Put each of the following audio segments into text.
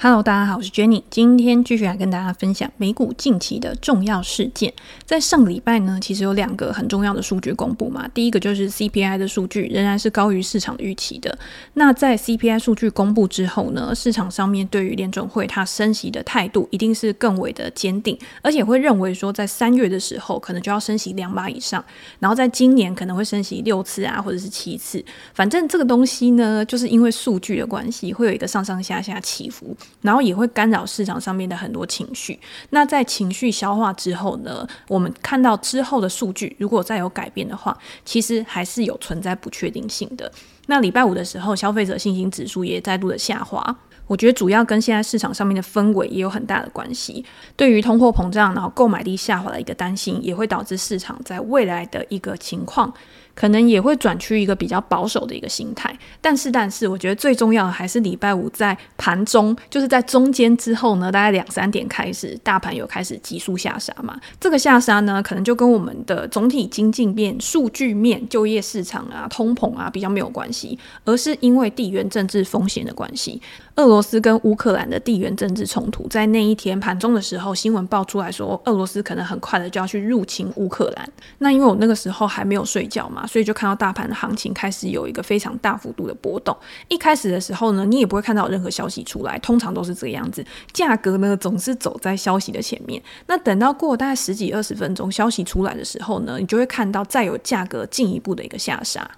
Hello，大家好，我是 Jenny，今天继续来跟大家分享美股近期的重要事件。在上礼拜呢，其实有两个很重要的数据公布嘛。第一个就是 CPI 的数据仍然是高于市场预期的。那在 CPI 数据公布之后呢，市场上面对于联准会它升息的态度一定是更为的坚定，而且会认为说在三月的时候可能就要升息两码以上，然后在今年可能会升息六次啊，或者是七次。反正这个东西呢，就是因为数据的关系，会有一个上上下下起伏。然后也会干扰市场上面的很多情绪。那在情绪消化之后呢，我们看到之后的数据，如果再有改变的话，其实还是有存在不确定性的。那礼拜五的时候，消费者信心指数也再度的下滑。我觉得主要跟现在市场上面的氛围也有很大的关系。对于通货膨胀，然后购买力下滑的一个担心，也会导致市场在未来的一个情况。可能也会转趋一个比较保守的一个心态，但是，但是，我觉得最重要的还是礼拜五在盘中，就是在中间之后呢，大概两三点开始，大盘有开始急速下杀嘛。这个下杀呢，可能就跟我们的总体经济面、数据面、就业市场啊、通膨啊比较没有关系，而是因为地缘政治风险的关系。俄罗斯跟乌克兰的地缘政治冲突，在那一天盘中的时候，新闻爆出来说，俄罗斯可能很快的就要去入侵乌克兰。那因为我那个时候还没有睡觉嘛。所以就看到大盘的行情开始有一个非常大幅度的波动。一开始的时候呢，你也不会看到任何消息出来，通常都是这个样子。价格呢总是走在消息的前面。那等到过大概十几二十分钟，消息出来的时候呢，你就会看到再有价格进一步的一个下杀。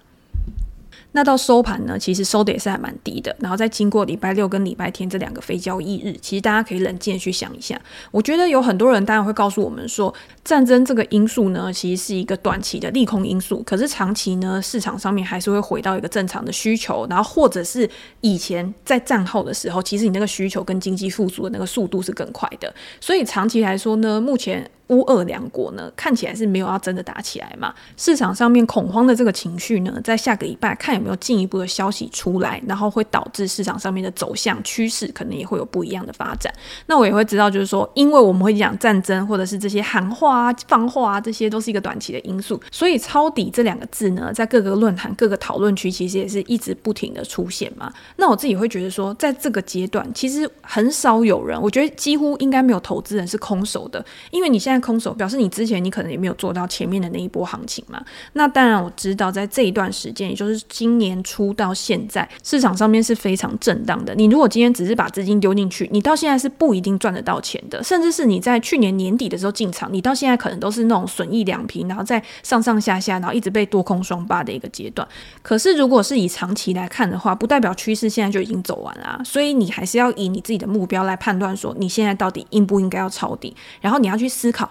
那到收盘呢，其实收的也是还蛮低的。然后再经过礼拜六跟礼拜天这两个非交易日，其实大家可以冷静去想一下。我觉得有很多人当然会告诉我们说，战争这个因素呢，其实是一个短期的利空因素。可是长期呢，市场上面还是会回到一个正常的需求。然后或者是以前在战后的时候，其实你那个需求跟经济复苏的那个速度是更快的。所以长期来说呢，目前。乌俄两国呢，看起来是没有要真的打起来嘛。市场上面恐慌的这个情绪呢，在下个礼拜看有没有进一步的消息出来，然后会导致市场上面的走向趋势可能也会有不一样的发展。那我也会知道，就是说，因为我们会讲战争或者是这些喊话啊、放话啊，这些都是一个短期的因素，所以抄底这两个字呢，在各个论坛、各个讨论区，其实也是一直不停的出现嘛。那我自己会觉得说，在这个阶段，其实很少有人，我觉得几乎应该没有投资人是空手的，因为你现在。空手表示你之前你可能也没有做到前面的那一波行情嘛。那当然我知道，在这一段时间，也就是今年初到现在，市场上面是非常震荡的。你如果今天只是把资金丢进去，你到现在是不一定赚得到钱的。甚至是你在去年年底的时候进场，你到现在可能都是那种损益两平，然后在上上下下，然后一直被多空双八的一个阶段。可是如果是以长期来看的话，不代表趋势现在就已经走完了啊。所以你还是要以你自己的目标来判断，说你现在到底应不应该要抄底，然后你要去思考。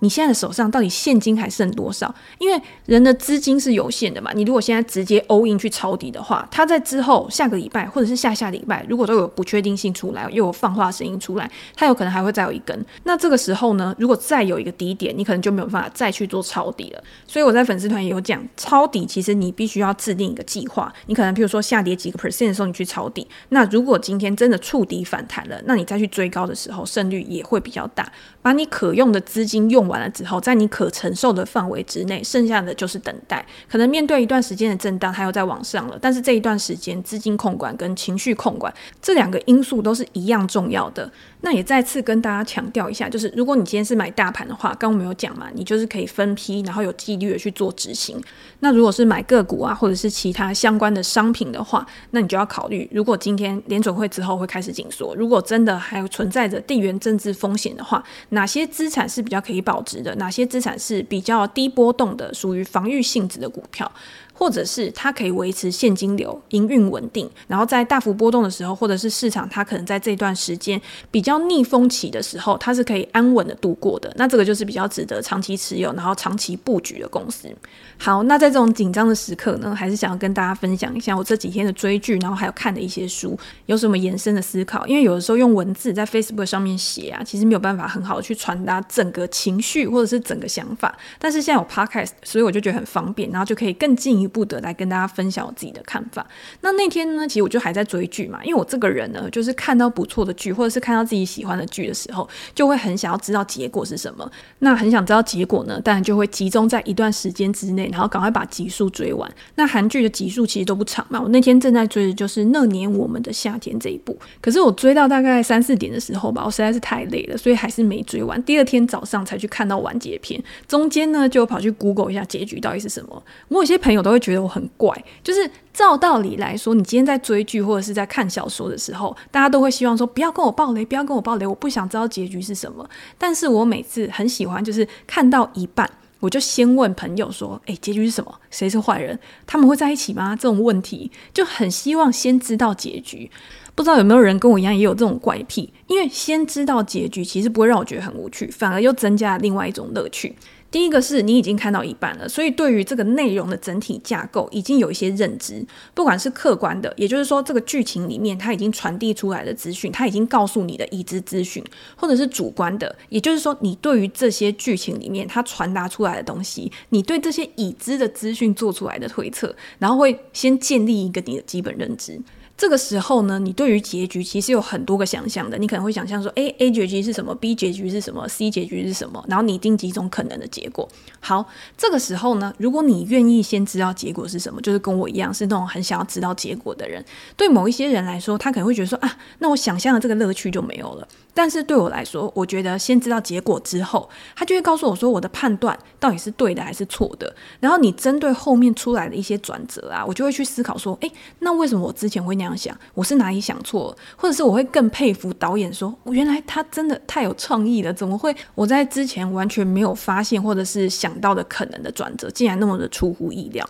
你现在的手上到底现金还剩多少？因为人的资金是有限的嘛。你如果现在直接 all in 去抄底的话，它在之后下个礼拜或者是下下礼拜，如果都有不确定性出来，又有放话声音出来，它有可能还会再有一根。那这个时候呢，如果再有一个低点，你可能就没有办法再去做抄底了。所以我在粉丝团也有讲，抄底其实你必须要制定一个计划。你可能譬如说下跌几个 percent 的时候，你去抄底。那如果今天真的触底反弹了，那你再去追高的时候，胜率也会比较大。把你可用的资金用完了之后，在你可承受的范围之内，剩下的就是等待。可能面对一段时间的震荡，它又在往上了。但是这一段时间，资金控管跟情绪控管这两个因素都是一样重要的。那也再次跟大家强调一下，就是如果你今天是买大盘的话，刚我们有讲嘛，你就是可以分批，然后有纪律的去做执行。那如果是买个股啊，或者是其他相关的商品的话，那你就要考虑，如果今天联准会之后会开始紧缩，如果真的还存在着地缘政治风险的话，哪些资产是比较可以保值的？哪些资产是比较低波动的，属于防御性质的股票？或者是它可以维持现金流、营运稳定，然后在大幅波动的时候，或者是市场它可能在这段时间比较逆风期的时候，它是可以安稳的度过的。那这个就是比较值得长期持有，然后长期布局的公司。好，那在这种紧张的时刻呢，还是想要跟大家分享一下我这几天的追剧，然后还有看的一些书，有什么延伸的思考。因为有的时候用文字在 Facebook 上面写啊，其实没有办法很好的去传达整个情绪或者是整个想法。但是现在有 Podcast，所以我就觉得很方便，然后就可以更进一于不得来跟大家分享我自己的看法。那那天呢，其实我就还在追剧嘛，因为我这个人呢，就是看到不错的剧，或者是看到自己喜欢的剧的时候，就会很想要知道结果是什么。那很想知道结果呢，当然就会集中在一段时间之内，然后赶快把集数追完。那韩剧的集数其实都不长嘛，我那天正在追的就是《那年我们的夏天》这一部，可是我追到大概三四点的时候吧，我实在是太累了，所以还是没追完。第二天早上才去看到完结篇，中间呢就跑去 Google 一下结局到底是什么。我有些朋友都会觉得我很怪，就是照道理来说，你今天在追剧或者是在看小说的时候，大家都会希望说不要跟我爆雷，不要跟我爆雷，我不想知道结局是什么。但是我每次很喜欢，就是看到一半，我就先问朋友说：“诶，结局是什么？谁是坏人？他们会在一起吗？”这种问题就很希望先知道结局。不知道有没有人跟我一样也有这种怪癖？因为先知道结局，其实不会让我觉得很无趣，反而又增加了另外一种乐趣。第一个是你已经看到一半了，所以对于这个内容的整体架构已经有一些认知，不管是客观的，也就是说这个剧情里面它已经传递出来的资讯，它已经告诉你的已知资讯，或者是主观的，也就是说你对于这些剧情里面它传达出来的东西，你对这些已知的资讯做出来的推测，然后会先建立一个你的基本认知。这个时候呢，你对于结局其实有很多个想象的。你可能会想象说，诶，A 结局是什么？B 结局是什么？C 结局是什么？然后拟定几种可能的结果。好，这个时候呢，如果你愿意先知道结果是什么，就是跟我一样是那种很想要知道结果的人。对某一些人来说，他可能会觉得说，啊，那我想象的这个乐趣就没有了。但是对我来说，我觉得先知道结果之后，他就会告诉我说，我的判断到底是对的还是错的。然后你针对后面出来的一些转折啊，我就会去思考说，诶，那为什么我之前会那这样想？我是哪里想错了？或者是我会更佩服导演说，原来他真的太有创意了，怎么会我在之前完全没有发现或者是想到的可能的转折，竟然那么的出乎意料。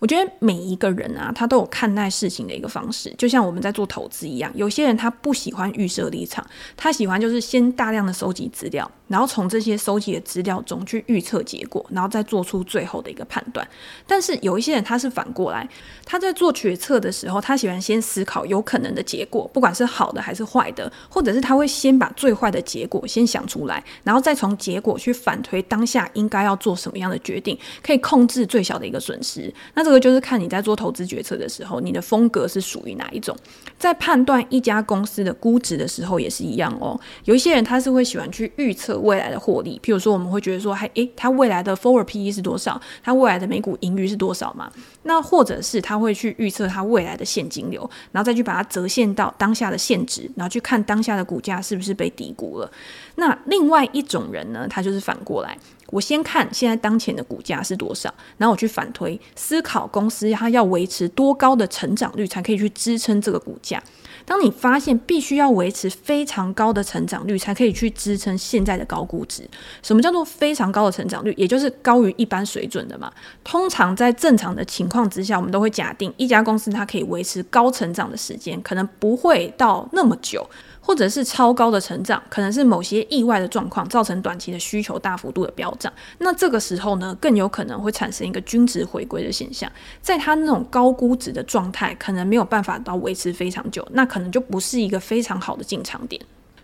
我觉得每一个人啊，他都有看待事情的一个方式，就像我们在做投资一样。有些人他不喜欢预设立场，他喜欢就是先大量的收集资料，然后从这些收集的资料中去预测结果，然后再做出最后的一个判断。但是有一些人他是反过来，他在做决策的时候，他喜欢先思考有可能的结果，不管是好的还是坏的，或者是他会先把最坏的结果先想出来，然后再从结果去反推当下应该要做什么样的决定，可以控制最小的一个损失。那这这个就是看你在做投资决策的时候，你的风格是属于哪一种。在判断一家公司的估值的时候也是一样哦。有一些人他是会喜欢去预测未来的获利，譬如说我们会觉得说，还诶，他未来的 forward PE 是多少？他未来的每股盈余是多少嘛？那或者是他会去预测他未来的现金流，然后再去把它折现到当下的现值，然后去看当下的股价是不是被低估了。那另外一种人呢，他就是反过来。我先看现在当前的股价是多少，然后我去反推，思考公司它要维持多高的成长率才可以去支撑这个股价。当你发现必须要维持非常高的成长率才可以去支撑现在的高估值，什么叫做非常高的成长率？也就是高于一般水准的嘛。通常在正常的情况之下，我们都会假定一家公司它可以维持高成长的时间，可能不会到那么久。或者是超高的成长，可能是某些意外的状况造成短期的需求大幅度的飙涨。那这个时候呢，更有可能会产生一个均值回归的现象。在它那种高估值的状态，可能没有办法到维持非常久，那可能就不是一个非常好的进场点。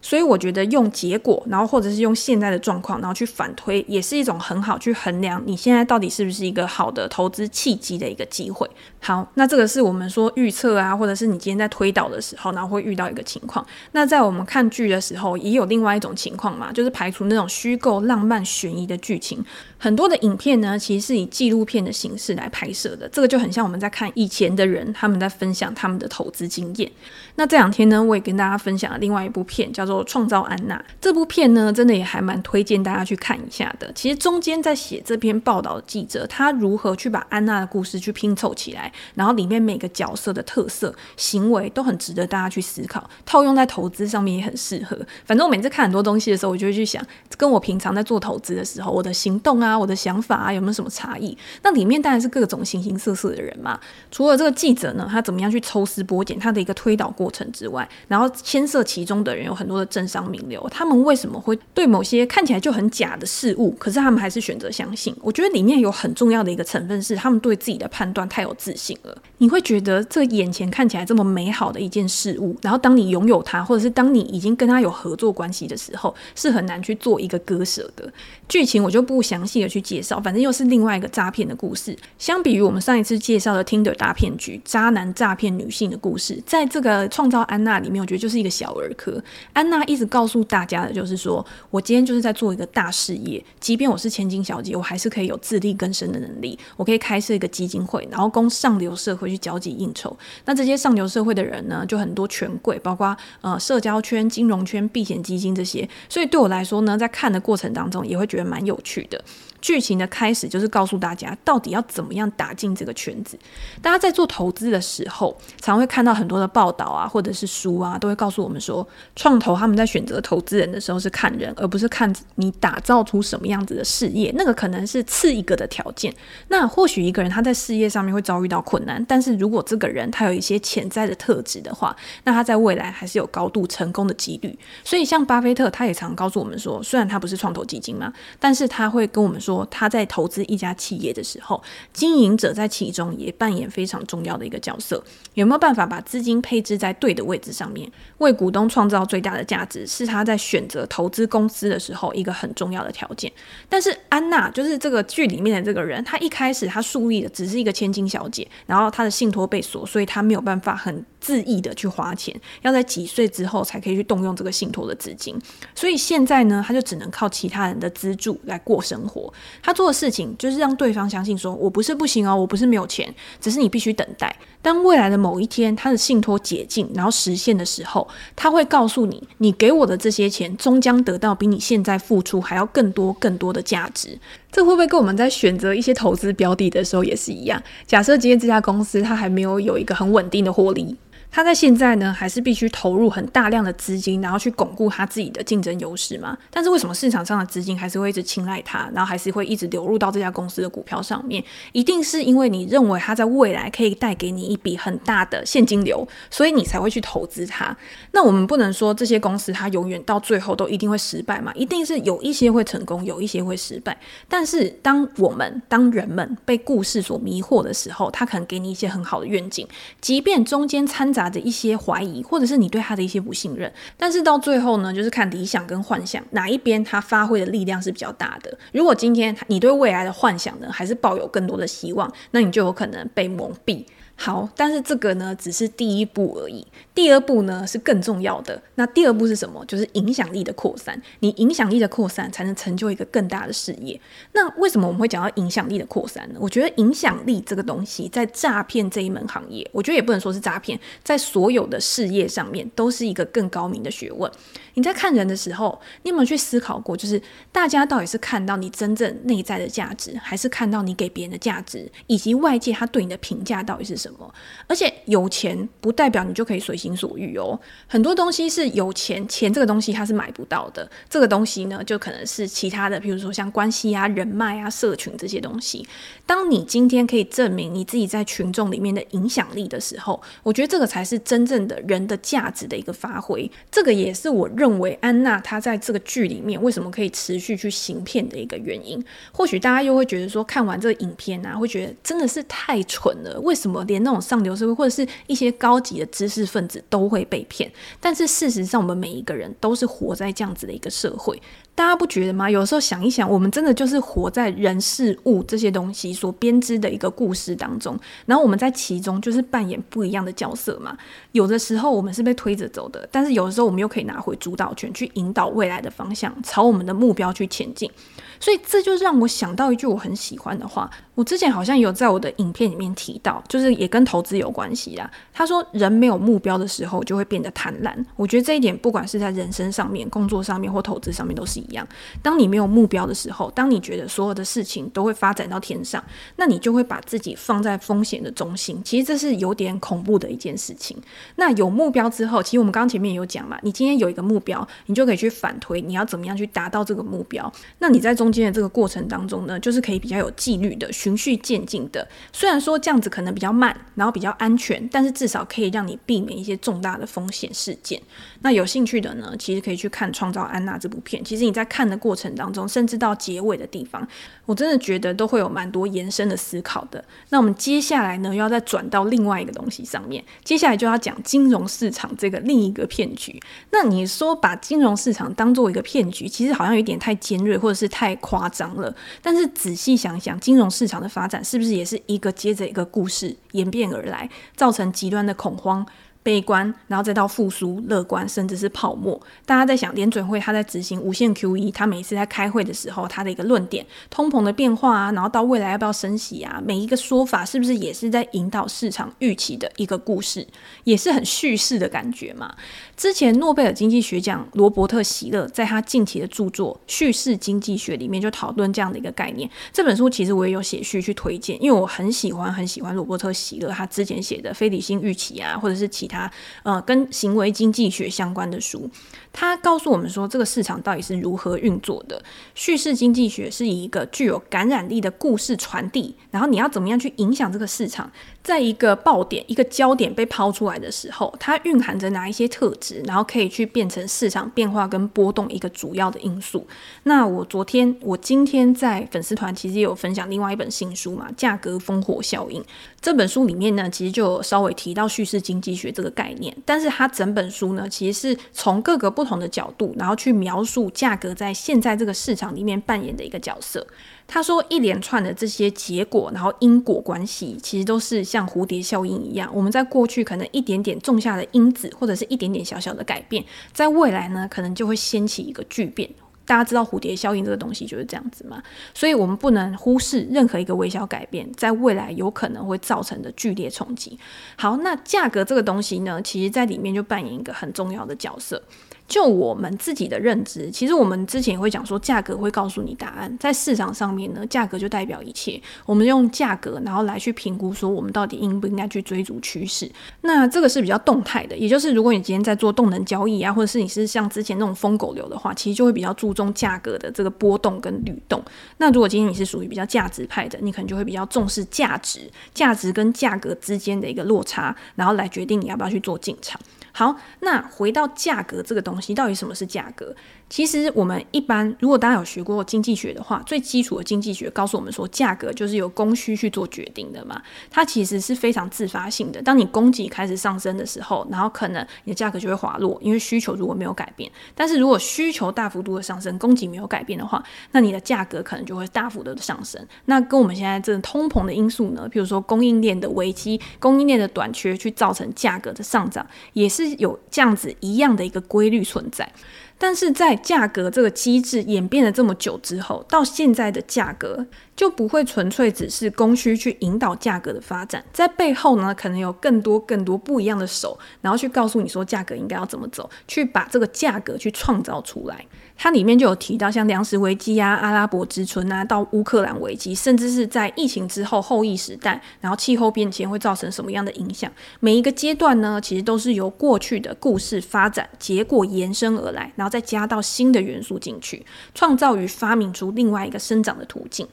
所以我觉得用结果，然后或者是用现在的状况，然后去反推，也是一种很好去衡量你现在到底是不是一个好的投资契机的一个机会。好，那这个是我们说预测啊，或者是你今天在推导的时候，然后会遇到一个情况。那在我们看剧的时候，也有另外一种情况嘛，就是排除那种虚构、浪漫、悬疑的剧情。很多的影片呢，其实是以纪录片的形式来拍摄的。这个就很像我们在看以前的人，他们在分享他们的投资经验。那这两天呢，我也跟大家分享了另外一部片，叫做。创造安娜这部片呢，真的也还蛮推荐大家去看一下的。其实中间在写这篇报道的记者，他如何去把安娜的故事去拼凑起来，然后里面每个角色的特色、行为都很值得大家去思考。套用在投资上面也很适合。反正我每次看很多东西的时候，我就会去想，跟我平常在做投资的时候，我的行动啊，啊我的想法啊，有没有什么差异？那里面当然是各种形形色色的人嘛。除了这个记者呢，他怎么样去抽丝剥茧他的一个推导过程之外，然后牵涉其中的人有很多的。政商名流，他们为什么会对某些看起来就很假的事物，可是他们还是选择相信？我觉得里面有很重要的一个成分是，他们对自己的判断太有自信了。你会觉得这眼前看起来这么美好的一件事物，然后当你拥有它，或者是当你已经跟他有合作关系的时候，是很难去做一个割舍的。剧情我就不详细细的去介绍，反正又是另外一个诈骗的故事。相比于我们上一次介绍的 Tinder 大骗局，渣男诈骗女性的故事，在这个创造安娜里面，我觉得就是一个小儿科。安娜一直告诉大家的就是说，我今天就是在做一个大事业，即便我是千金小姐，我还是可以有自力更生的能力，我可以开设一个基金会，然后供上流社会去交际应酬。那这些上流社会的人呢，就很多权贵，包括呃社交圈、金融圈、避险基金这些，所以对我来说呢，在看的过程当中，也会觉得蛮有趣的。剧情的开始就是告诉大家，到底要怎么样打进这个圈子。大家在做投资的时候，常会看到很多的报道啊，或者是书啊，都会告诉我们说，创投他们在选择投资人的时候是看人，而不是看你打造出什么样子的事业。那个可能是次一个的条件。那或许一个人他在事业上面会遭遇到困难，但是如果这个人他有一些潜在的特质的话，那他在未来还是有高度成功的几率。所以像巴菲特，他也常告诉我们说，虽然他不是创投基金嘛，但是他会跟我们说。他在投资一家企业的时候，经营者在其中也扮演非常重要的一个角色。有没有办法把资金配置在对的位置上面，为股东创造最大的价值，是他在选择投资公司的时候一个很重要的条件。但是安娜就是这个剧里面的这个人，她一开始她树立的只是一个千金小姐，然后她的信托被锁，所以她没有办法很恣意的去花钱，要在几岁之后才可以去动用这个信托的资金。所以现在呢，他就只能靠其他人的资助来过生活。他做的事情就是让对方相信说，我不是不行哦，我不是没有钱，只是你必须等待。当未来的某一天，他的信托解禁，然后实现的时候，他会告诉你，你给我的这些钱，终将得到比你现在付出还要更多更多的价值。这会不会跟我们在选择一些投资标的的时候也是一样？假设今天这家公司它还没有有一个很稳定的获利。他在现在呢，还是必须投入很大量的资金，然后去巩固他自己的竞争优势嘛？但是为什么市场上的资金还是会一直青睐他，然后还是会一直流入到这家公司的股票上面？一定是因为你认为他在未来可以带给你一笔很大的现金流，所以你才会去投资它。那我们不能说这些公司它永远到最后都一定会失败嘛？一定是有一些会成功，有一些会失败。但是当我们当人们被故事所迷惑的时候，他可能给你一些很好的愿景，即便中间掺杂。的一些怀疑，或者是你对他的一些不信任，但是到最后呢，就是看理想跟幻想哪一边他发挥的力量是比较大的。如果今天你对未来的幻想呢，还是抱有更多的希望，那你就有可能被蒙蔽。好，但是这个呢，只是第一步而已。第二步呢，是更重要的。那第二步是什么？就是影响力的扩散。你影响力的扩散，才能成就一个更大的事业。那为什么我们会讲到影响力的扩散呢？我觉得影响力这个东西，在诈骗这一门行业，我觉得也不能说是诈骗，在所有的事业上面，都是一个更高明的学问。你在看人的时候，你有没有去思考过，就是大家到底是看到你真正内在的价值，还是看到你给别人的价值，以及外界他对你的评价到底是什么？而且有钱不代表你就可以随心所欲哦。很多东西是有钱，钱这个东西它是买不到的。这个东西呢，就可能是其他的，比如说像关系啊、人脉啊、社群这些东西。当你今天可以证明你自己在群众里面的影响力的时候，我觉得这个才是真正的人的价值的一个发挥。这个也是我认认为安娜她在这个剧里面为什么可以持续去行骗的一个原因。或许大家又会觉得说，看完这个影片啊，会觉得真的是太蠢了。为什么连那种上流社会或者是一些高级的知识分子都会被骗，但是事实上，我们每一个人都是活在这样子的一个社会。大家不觉得吗？有时候想一想，我们真的就是活在人事物这些东西所编织的一个故事当中，然后我们在其中就是扮演不一样的角色嘛。有的时候我们是被推着走的，但是有的时候我们又可以拿回主导权，去引导未来的方向，朝我们的目标去前进。所以这就让我想到一句我很喜欢的话，我之前好像有在我的影片里面提到，就是也跟投资有关系啦。他说，人没有目标的时候就会变得贪婪。我觉得这一点不管是在人生上面、工作上面或投资上面都是一样。当你没有目标的时候，当你觉得所有的事情都会发展到天上，那你就会把自己放在风险的中心。其实这是有点恐怖的一件事情。那有目标之后，其实我们刚刚前面有讲嘛，你今天有一个目标，你就可以去反推你要怎么样去达到这个目标。那你在中中间的这个过程当中呢，就是可以比较有纪律的、循序渐进的。虽然说这样子可能比较慢，然后比较安全，但是至少可以让你避免一些重大的风险事件。那有兴趣的呢，其实可以去看《创造安娜》这部片。其实你在看的过程当中，甚至到结尾的地方，我真的觉得都会有蛮多延伸的思考的。那我们接下来呢，又要再转到另外一个东西上面，接下来就要讲金融市场这个另一个骗局。那你说把金融市场当做一个骗局，其实好像有点太尖锐，或者是太夸张了。但是仔细想想，金融市场的发展是不是也是一个接着一个故事演变而来，造成极端的恐慌？悲观，然后再到复苏、乐观，甚至是泡沫。大家在想，联准会他在执行无限 QE，他每次在开会的时候，他的一个论点，通膨的变化啊，然后到未来要不要升息啊，每一个说法是不是也是在引导市场预期的一个故事，也是很叙事的感觉嘛？之前诺贝尔经济学奖罗伯特·席勒在他近期的著作《叙事经济学》里面就讨论这样的一个概念。这本书其实我也有写序去推荐，因为我很喜欢很喜欢罗伯特·席勒他之前写的非理性预期啊，或者是其他。啊呃，跟行为经济学相关的书，他告诉我们说，这个市场到底是如何运作的。叙事经济学是以一个具有感染力的故事传递，然后你要怎么样去影响这个市场，在一个爆点、一个焦点被抛出来的时候，它蕴含着哪一些特质，然后可以去变成市场变化跟波动一个主要的因素。那我昨天、我今天在粉丝团其实也有分享另外一本新书嘛，《价格烽火效应》这本书里面呢，其实就有稍微提到叙事经济学这个。概念，但是它整本书呢，其实是从各个不同的角度，然后去描述价格在现在这个市场里面扮演的一个角色。他说，一连串的这些结果，然后因果关系，其实都是像蝴蝶效应一样。我们在过去可能一点点种下的因子，或者是一点点小小的改变，在未来呢，可能就会掀起一个巨变。大家知道蝴蝶效应这个东西就是这样子嘛，所以我们不能忽视任何一个微小改变在未来有可能会造成的剧烈冲击。好，那价格这个东西呢，其实在里面就扮演一个很重要的角色。就我们自己的认知，其实我们之前也会讲说，价格会告诉你答案。在市场上面呢，价格就代表一切。我们用价格，然后来去评估说，我们到底应不应该去追逐趋势。那这个是比较动态的，也就是如果你今天在做动能交易啊，或者是你是像之前那种疯狗流的话，其实就会比较注重价格的这个波动跟律动。那如果今天你是属于比较价值派的，你可能就会比较重视价值，价值跟价格之间的一个落差，然后来决定你要不要去做进场。好，那回到价格这个东西，到底什么是价格？其实我们一般，如果大家有学过经济学的话，最基础的经济学告诉我们说，价格就是由供需去做决定的嘛。它其实是非常自发性的。当你供给开始上升的时候，然后可能你的价格就会滑落，因为需求如果没有改变。但是如果需求大幅度的上升，供给没有改变的话，那你的价格可能就会大幅度的上升。那跟我们现在这个通膨的因素呢，比如说供应链的危机、供应链的短缺，去造成价格的上涨，也是有这样子一样的一个规律存在。但是在价格这个机制演变了这么久之后，到现在的价格就不会纯粹只是供需去引导价格的发展，在背后呢，可能有更多更多不一样的手，然后去告诉你说价格应该要怎么走，去把这个价格去创造出来。它里面就有提到，像粮食危机啊、阿拉伯之春啊，到乌克兰危机，甚至是在疫情之后后疫时代，然后气候变迁会造成什么样的影响？每一个阶段呢，其实都是由过去的故事发展结果延伸而来，然后再加到新的元素进去，创造与发明出另外一个生长的途径。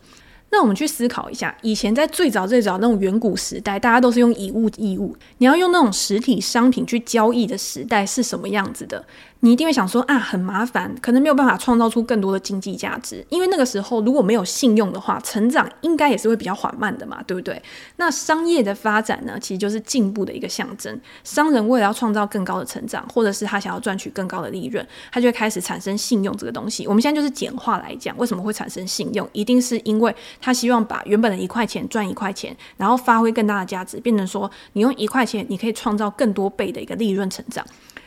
那我们去思考一下，以前在最早最早那种远古时代，大家都是用以物易物，你要用那种实体商品去交易的时代是什么样子的？你一定会想说啊，很麻烦，可能没有办法创造出更多的经济价值，因为那个时候如果没有信用的话，成长应该也是会比较缓慢的嘛，对不对？那商业的发展呢，其实就是进步的一个象征。商人为了要创造更高的成长，或者是他想要赚取更高的利润，他就会开始产生信用这个东西。我们现在就是简化来讲，为什么会产生信用？一定是因为他希望把原本的一块钱赚一块钱，然后发挥更大的价值，变成说你用一块钱，你可以创造更多倍的一个利润成长。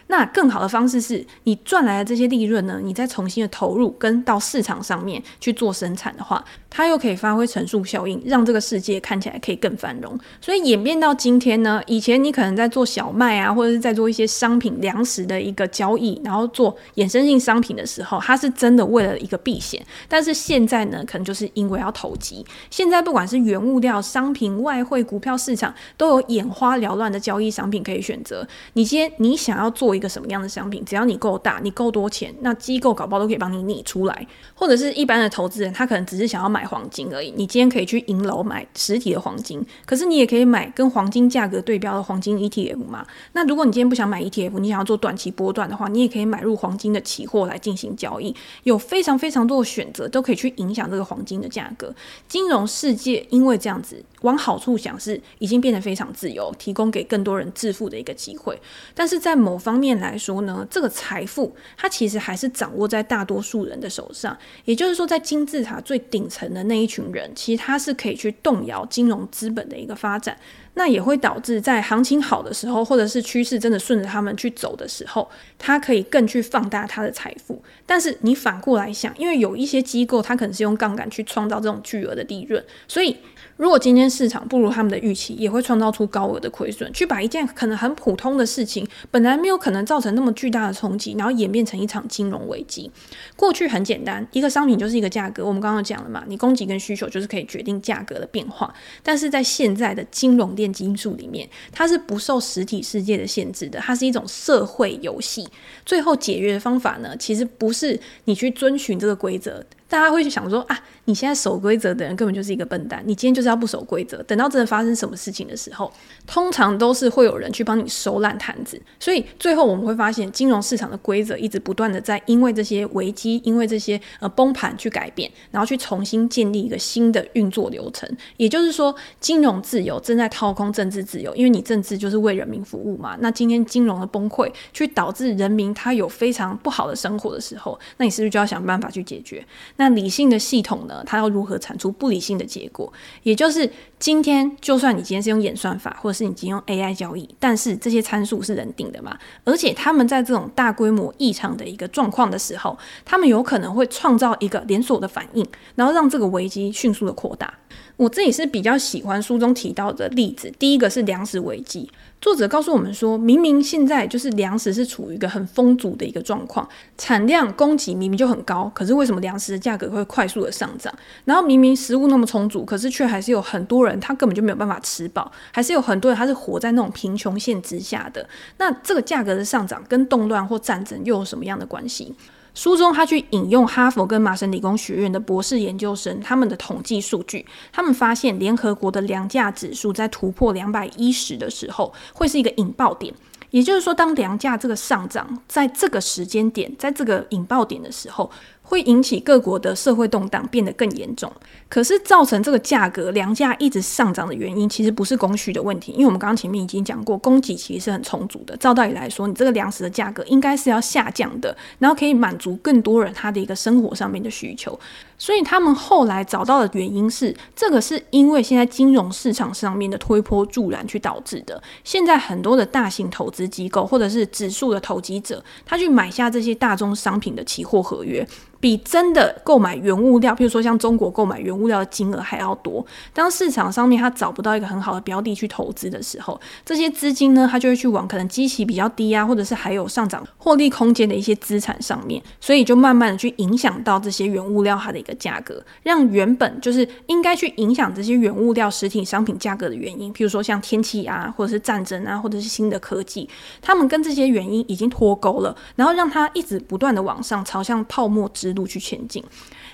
那更好的方式是你赚来的这些利润呢，你再重新的投入跟到市场上面去做生产的话，它又可以发挥乘数效应，让这个世界看起来可以更繁荣。所以演变到今天呢，以前你可能在做小麦啊，或者是在做一些商品粮食的一个交易，然后做衍生性商品的时候，它是真的为了一个避险。但是现在呢，可能就是因为要投机。现在不管是原物料、商品、外汇、股票市场，都有眼花缭乱的交易商品可以选择。你今天你想要做一个什么样的商品，只要你够大，你够多钱，那机构搞不好都可以帮你拟出来。或者是一般的投资人，他可能只是想要买黄金而已。你今天可以去银楼买实体的黄金，可是你也可以买跟黄金价格对标的黄金 ETF 嘛。那如果你今天不想买 ETF，你想要做短期波段的话，你也可以买入黄金的期货来进行交易。有非常非常多的选择，都可以去影响这个黄金的价格。金融世界因为这样子，往好处想是已经变得非常自由，提供给更多人致富的一个机会。但是在某方面，面来说呢，这个财富它其实还是掌握在大多数人的手上。也就是说，在金字塔最顶层的那一群人，其实他是可以去动摇金融资本的一个发展。那也会导致在行情好的时候，或者是趋势真的顺着他们去走的时候，他可以更去放大他的财富。但是你反过来想，因为有一些机构，它可能是用杠杆去创造这种巨额的利润，所以。如果今天市场不如他们的预期，也会创造出高额的亏损，去把一件可能很普通的事情，本来没有可能造成那么巨大的冲击，然后演变成一场金融危机。过去很简单，一个商品就是一个价格，我们刚刚讲了嘛，你供给跟需求就是可以决定价格的变化。但是在现在的金融炼金术里面，它是不受实体世界的限制的，它是一种社会游戏。最后解约的方法呢，其实不是你去遵循这个规则。大家会去想说啊，你现在守规则的人根本就是一个笨蛋，你今天就是要不守规则，等到真的发生什么事情的时候，通常都是会有人去帮你收烂摊子。所以最后我们会发现，金融市场的规则一直不断的在因为这些危机，因为这些呃崩盘去改变，然后去重新建立一个新的运作流程。也就是说，金融自由正在掏空政治自由，因为你政治就是为人民服务嘛。那今天金融的崩溃，去导致人民他有非常不好的生活的时候，那你是不是就要想办法去解决？那理性的系统呢，它要如何产出不理性的结果？也就是今天，就算你今天是用演算法，或者是你今天用 AI 交易，但是这些参数是人定的嘛？而且他们在这种大规模异常的一个状况的时候，他们有可能会创造一个连锁的反应，然后让这个危机迅速的扩大。我自己是比较喜欢书中提到的例子，第一个是粮食危机。作者告诉我们说，明明现在就是粮食是处于一个很丰足的一个状况，产量供给明明就很高，可是为什么粮食的价格会快速的上涨？然后明明食物那么充足，可是却还是有很多人他根本就没有办法吃饱，还是有很多人他是活在那种贫穷线之下的。那这个价格的上涨跟动乱或战争又有什么样的关系？书中他去引用哈佛跟麻省理工学院的博士研究生他们的统计数据，他们发现联合国的粮价指数在突破两百一十的时候，会是一个引爆点。也就是说，当粮价这个上涨，在这个时间点，在这个引爆点的时候。会引起各国的社会动荡变得更严重。可是造成这个价格粮价一直上涨的原因，其实不是供需的问题，因为我们刚刚前面已经讲过，供给其实是很充足的。照道理来说，你这个粮食的价格应该是要下降的，然后可以满足更多人他的一个生活上面的需求。所以他们后来找到的原因是，这个是因为现在金融市场上面的推波助澜去导致的。现在很多的大型投资机构或者是指数的投机者，他去买下这些大宗商品的期货合约。比真的购买原物料，譬如说像中国购买原物料的金额还要多。当市场上面他找不到一个很好的标的去投资的时候，这些资金呢，他就会去往可能基期比较低啊，或者是还有上涨获利空间的一些资产上面，所以就慢慢的去影响到这些原物料它的个价格，让原本就是应该去影响这些原物料实体商品价格的原因，譬如说像天气啊，或者是战争啊，或者是新的科技，他们跟这些原因已经脱钩了，然后让它一直不断的往上朝向泡沫之路去前进。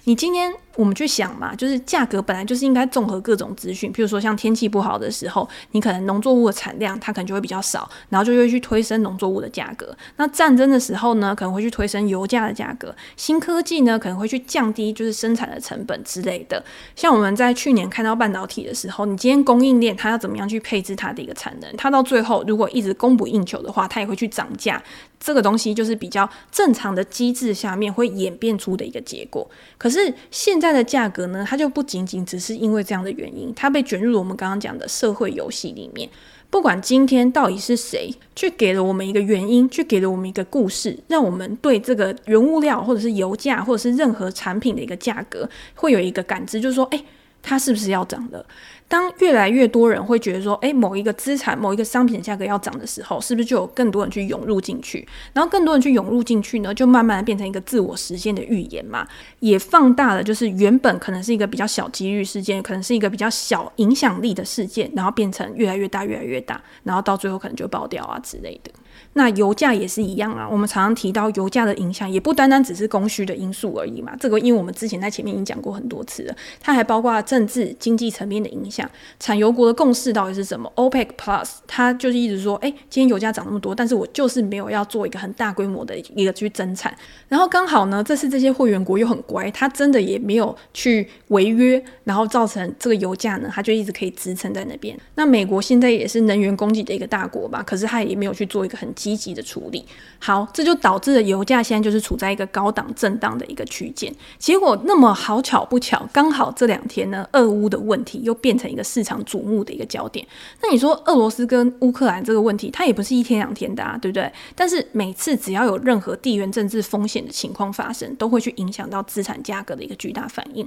你今天我们去想嘛，就是价格本来就是应该综合各种资讯，譬如说像天气不好的时候，你可能农作物的产量它可能就会比较少，然后就会去推升农作物的价格。那战争的时候呢，可能会去推升油价的价格。新科技呢，可能会去降低就是生产的成本之类的。像我们在去年看到半导体的时候，你今天供应链它要怎么样去配置它的一个产能？它到最后如果一直供不应求的话，它也会去涨价。这个东西就是比较正常的机制下面会演变出的一个结果。可是现在的价格呢，它就不仅仅只是因为这样的原因，它被卷入了我们刚刚讲的社会游戏里面。不管今天到底是谁去给了我们一个原因，去给了我们一个故事，让我们对这个原物料或者是油价或者是任何产品的一个价格会有一个感知，就是说，诶，它是不是要涨了？当越来越多人会觉得说，诶，某一个资产、某一个商品的价格要涨的时候，是不是就有更多人去涌入进去？然后更多人去涌入进去呢，就慢慢的变成一个自我实现的预言嘛，也放大了就是原本可能是一个比较小几率事件，可能是一个比较小影响力的事件，然后变成越来越大、越来越大，然后到最后可能就爆掉啊之类的。那油价也是一样啊，我们常常提到油价的影响，也不单单只是供需的因素而已嘛。这个因为我们之前在前面已经讲过很多次了，它还包括政治经济层面的影响。产油国的共识到底是什么？OPEC Plus，它就是一直说，哎，今天油价涨那么多，但是我就是没有要做一个很大规模的一个去增产。然后刚好呢，这次这些会员国又很乖，它真的也没有去违约，然后造成这个油价呢，它就一直可以支撑在那边。那美国现在也是能源供给的一个大国吧，可是它也没有去做一个很积极的处理。好，这就导致了油价现在就是处在一个高档震荡的一个区间。结果那么好巧不巧，刚好这两天呢，俄乌的问题又变成一个市场瞩目的一个焦点。那你说俄罗斯跟乌克兰这个问题，它也不是一天两天的啊，对不对？但是每次只要有任何地缘政治风险的情况发生，都会去影响到资产价格的一个巨大反应。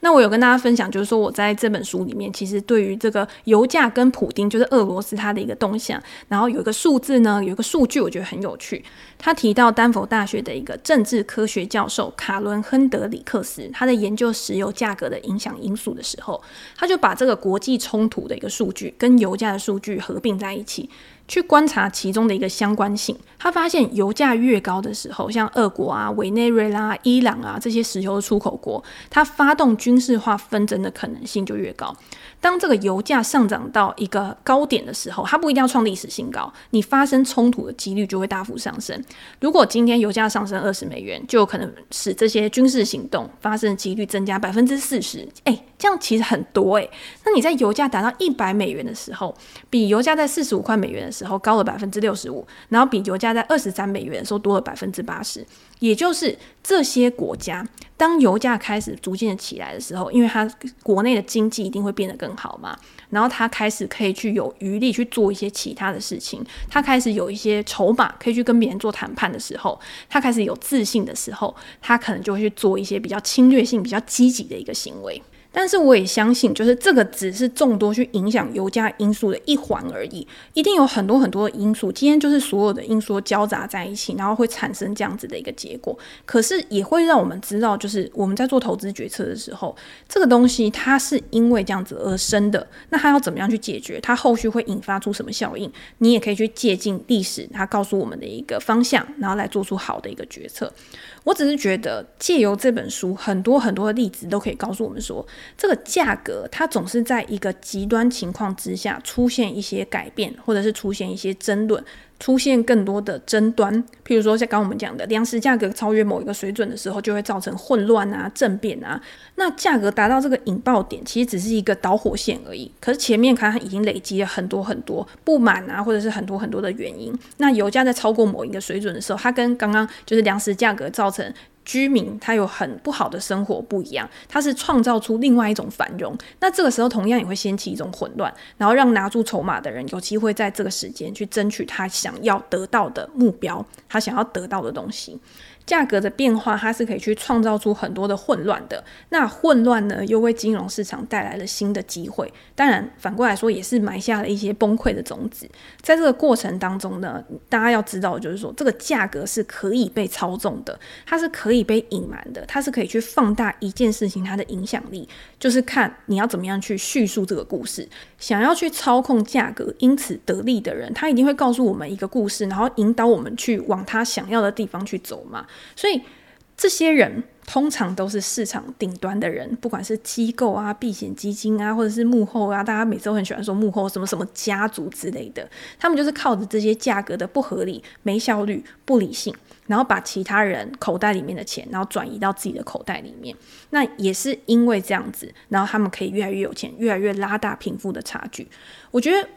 那我有跟大家分享，就是说我在这本书里面，其实对于这个油价跟普丁，就是俄罗斯它的一个动向，然后有一个数字呢，有一个数数据，我觉得很有趣。他提到丹佛大学的一个政治科学教授卡伦亨德里克斯，他在研究石油价格的影响因素的时候，他就把这个国际冲突的一个数据跟油价的数据合并在一起。去观察其中的一个相关性，他发现油价越高的时候，像俄国啊、委内瑞拉、伊朗啊这些石油的出口国，它发动军事化纷争的可能性就越高。当这个油价上涨到一个高点的时候，它不一定要创历史新高，你发生冲突的几率就会大幅上升。如果今天油价上升二十美元，就有可能使这些军事行动发生的几率增加百分之四十。哎，这样其实很多诶。那你在油价达到一百美元的时候，比油价在四十五块美元的时候高了百分之六十五，然后比油价在二十三美元的时候多了百分之八十。也就是这些国家，当油价开始逐渐的起来的时候，因为它国内的经济一定会变得更好嘛，然后它开始可以去有余力去做一些其他的事情，它开始有一些筹码可以去跟别人做谈判的时候，它开始有自信的时候，它可能就会去做一些比较侵略性、比较积极的一个行为。但是我也相信，就是这个只是众多去影响油价因素的一环而已，一定有很多很多的因素。今天就是所有的因素交杂在一起，然后会产生这样子的一个结果。可是也会让我们知道，就是我们在做投资决策的时候，这个东西它是因为这样子而生的。那它要怎么样去解决？它后续会引发出什么效应？你也可以去借鉴历史，它告诉我们的一个方向，然后来做出好的一个决策。我只是觉得，借由这本书，很多很多的例子都可以告诉我们说，这个价格它总是在一个极端情况之下出现一些改变，或者是出现一些争论。出现更多的争端，譬如说像刚刚我们讲的，粮食价格超越某一个水准的时候，就会造成混乱啊、政变啊。那价格达到这个引爆点，其实只是一个导火线而已。可是前面看它已经累积了很多很多不满啊，或者是很多很多的原因。那油价在超过某一个水准的时候，它跟刚刚就是粮食价格造成。居民他有很不好的生活不一样，他是创造出另外一种繁荣。那这个时候同样也会掀起一种混乱，然后让拿住筹码的人有机会在这个时间去争取他想要得到的目标，他想要得到的东西。价格的变化，它是可以去创造出很多的混乱的。那混乱呢，又为金融市场带来了新的机会。当然，反过来说，也是埋下了一些崩溃的种子。在这个过程当中呢，大家要知道，就是说，这个价格是可以被操纵的，它是可以被隐瞒的，它是可以去放大一件事情它的影响力，就是看你要怎么样去叙述这个故事。想要去操控价格，因此得利的人，他一定会告诉我们一个故事，然后引导我们去往他想要的地方去走嘛。所以这些人通常都是市场顶端的人，不管是机构啊、避险基金啊，或者是幕后啊，大家每次都很喜欢说幕后什么什么家族之类的，他们就是靠着这些价格的不合理、没效率、不理性，然后把其他人口袋里面的钱，然后转移到自己的口袋里面。那也是因为这样子，然后他们可以越来越有钱，越来越拉大贫富的差距。我觉得。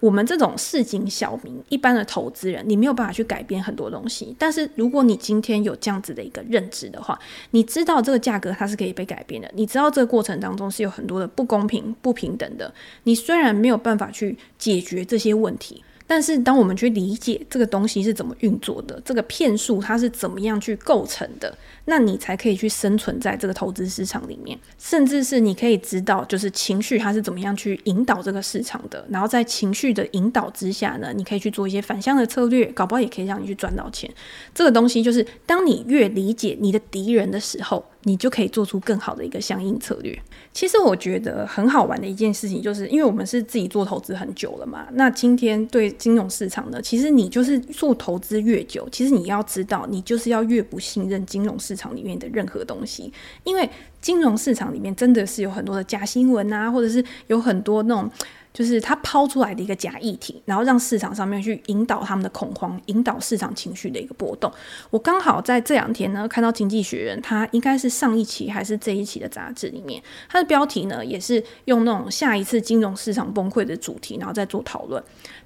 我们这种市井小民、一般的投资人，你没有办法去改变很多东西。但是，如果你今天有这样子的一个认知的话，你知道这个价格它是可以被改变的，你知道这个过程当中是有很多的不公平、不平等的。你虽然没有办法去解决这些问题。但是，当我们去理解这个东西是怎么运作的，这个骗术它是怎么样去构成的，那你才可以去生存在这个投资市场里面，甚至是你可以知道，就是情绪它是怎么样去引导这个市场的。然后在情绪的引导之下呢，你可以去做一些反向的策略，搞不好也可以让你去赚到钱。这个东西就是，当你越理解你的敌人的时候，你就可以做出更好的一个相应策略。其实我觉得很好玩的一件事情，就是因为我们是自己做投资很久了嘛。那今天对金融市场呢，其实你就是做投资越久，其实你要知道，你就是要越不信任金融市场里面的任何东西，因为金融市场里面真的是有很多的假新闻啊，或者是有很多那种。就是他抛出来的一个假议题，然后让市场上面去引导他们的恐慌，引导市场情绪的一个波动。我刚好在这两天呢，看到《经济学人》，它应该是上一期还是这一期的杂志里面，它的标题呢也是用那种下一次金融市场崩溃的主题，然后再做讨论。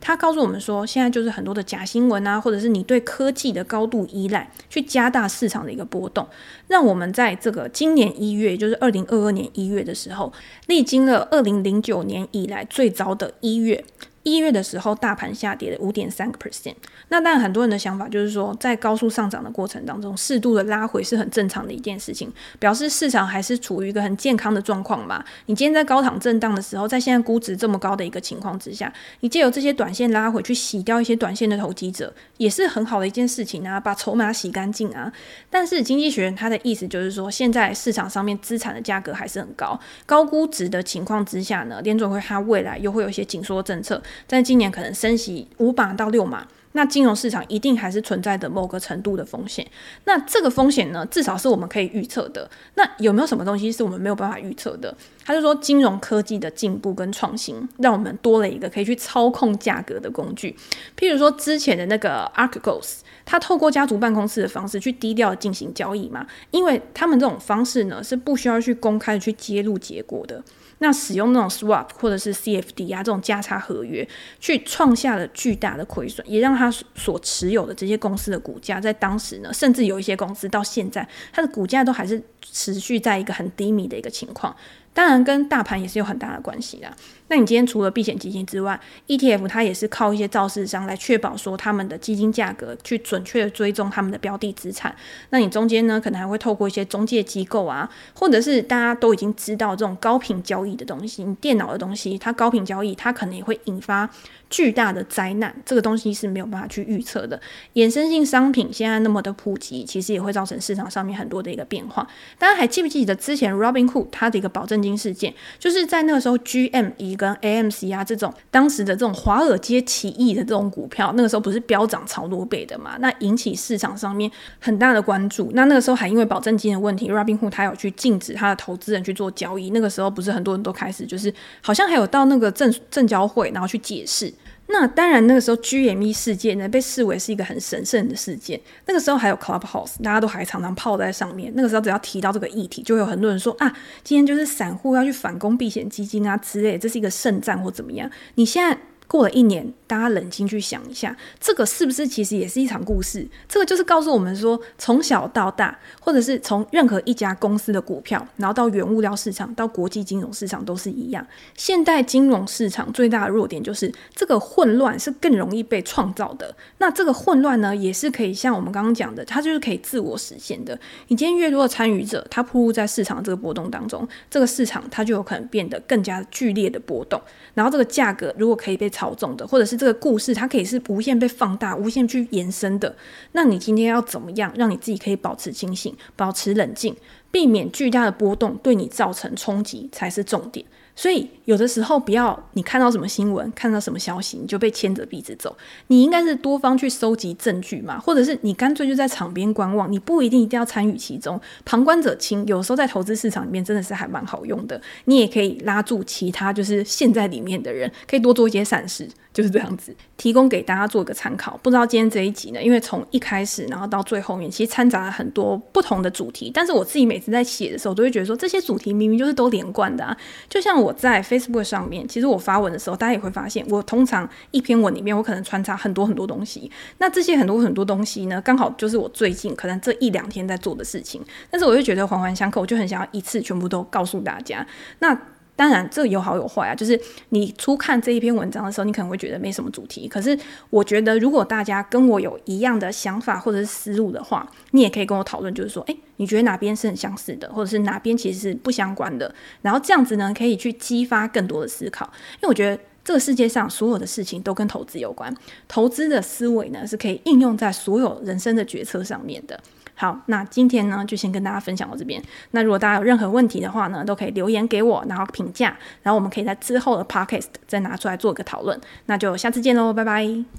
他告诉我们说，现在就是很多的假新闻啊，或者是你对科技的高度依赖，去加大市场的一个波动，让我们在这个今年一月，就是二零二二年一月的时候，历经了二零零九年以来最糟的一月。一月的时候，大盘下跌了五点三个 percent。那当然，很多人的想法就是说，在高速上涨的过程当中，适度的拉回是很正常的一件事情，表示市场还是处于一个很健康的状况嘛。你今天在高档震荡的时候，在现在估值这么高的一个情况之下，你借由这些短线拉回去洗掉一些短线的投机者，也是很好的一件事情啊，把筹码洗干净啊。但是经济学人他的意思就是说，现在市场上面资产的价格还是很高，高估值的情况之下呢，联准会它未来又会有一些紧缩政策。在今年可能升息五码到六码，那金融市场一定还是存在着某个程度的风险。那这个风险呢，至少是我们可以预测的。那有没有什么东西是我们没有办法预测的？他就说，金融科技的进步跟创新，让我们多了一个可以去操控价格的工具。譬如说之前的那个 Archegos，他透过家族办公室的方式去低调进行交易嘛，因为他们这种方式呢，是不需要去公开的去揭露结果的。那使用那种 swap 或者是 CFD 啊这种价差合约，去创下了巨大的亏损，也让他所持有的这些公司的股价在当时呢，甚至有一些公司到现在，它的股价都还是持续在一个很低迷的一个情况。当然，跟大盘也是有很大的关系的。那你今天除了避险基金之外，ETF 它也是靠一些造市商来确保说他们的基金价格，去准确的追踪他们的标的资产。那你中间呢，可能还会透过一些中介机构啊，或者是大家都已经知道这种高频交易的东西，你电脑的东西，它高频交易，它可能也会引发巨大的灾难。这个东西是没有办法去预测的。衍生性商品现在那么的普及，其实也会造成市场上面很多的一个变化。大家还记不记得之前 Robinhood 它的一个保证金事件，就是在那个时候，GM、E。跟 AMC 啊这种当时的这种华尔街起义的这种股票，那个时候不是飙涨超多倍的嘛？那引起市场上面很大的关注。那那个时候还因为保证金的问题，Robinhood 他有去禁止他的投资人去做交易。那个时候不是很多人都开始就是好像还有到那个证证交会，然后去解释。那当然，那个时候 GME 事件呢，被视为是一个很神圣的事件。那个时候还有 Clubhouse，大家都还常常泡在上面。那个时候只要提到这个议题，就会有很多人说啊，今天就是散户要去反攻避险基金啊之类，这是一个圣战或怎么样？你现在。过了一年，大家冷静去想一下，这个是不是其实也是一场故事？这个就是告诉我们说，从小到大，或者是从任何一家公司的股票，然后到原物料市场，到国际金融市场都是一样。现代金融市场最大的弱点就是这个混乱是更容易被创造的。那这个混乱呢，也是可以像我们刚刚讲的，它就是可以自我实现的。你今天越多的参与者，他暴露在市场这个波动当中，这个市场它就有可能变得更加剧烈的波动。然后这个价格如果可以被操纵的，或者是这个故事，它可以是无限被放大、无限去延伸的。那你今天要怎么样让你自己可以保持清醒、保持冷静，避免巨大的波动对你造成冲击，才是重点。所以有的时候不要你看到什么新闻，看到什么消息，你就被牵着鼻子走。你应该是多方去收集证据嘛，或者是你干脆就在场边观望，你不一定一定要参与其中，旁观者清。有时候在投资市场里面真的是还蛮好用的，你也可以拉住其他就是陷在里面的人，可以多做一些善事。就是这样子，提供给大家做一个参考。不知道今天这一集呢，因为从一开始，然后到最后面，其实掺杂了很多不同的主题。但是我自己每次在写的时候，都会觉得说，这些主题明明就是都连贯的啊。就像我在 Facebook 上面，其实我发文的时候，大家也会发现，我通常一篇文里面，我可能穿插很多很多东西。那这些很多很多东西呢，刚好就是我最近可能这一两天在做的事情。但是我就觉得环环相扣，我就很想要一次全部都告诉大家。那当然，这有好有坏啊。就是你初看这一篇文章的时候，你可能会觉得没什么主题。可是我觉得，如果大家跟我有一样的想法或者是思路的话，你也可以跟我讨论，就是说，诶，你觉得哪边是很相似的，或者是哪边其实是不相关的。然后这样子呢，可以去激发更多的思考。因为我觉得这个世界上所有的事情都跟投资有关，投资的思维呢是可以应用在所有人生的决策上面的。好，那今天呢，就先跟大家分享到这边。那如果大家有任何问题的话呢，都可以留言给我，然后评价，然后我们可以在之后的 podcast 再拿出来做一个讨论。那就下次见喽，拜拜。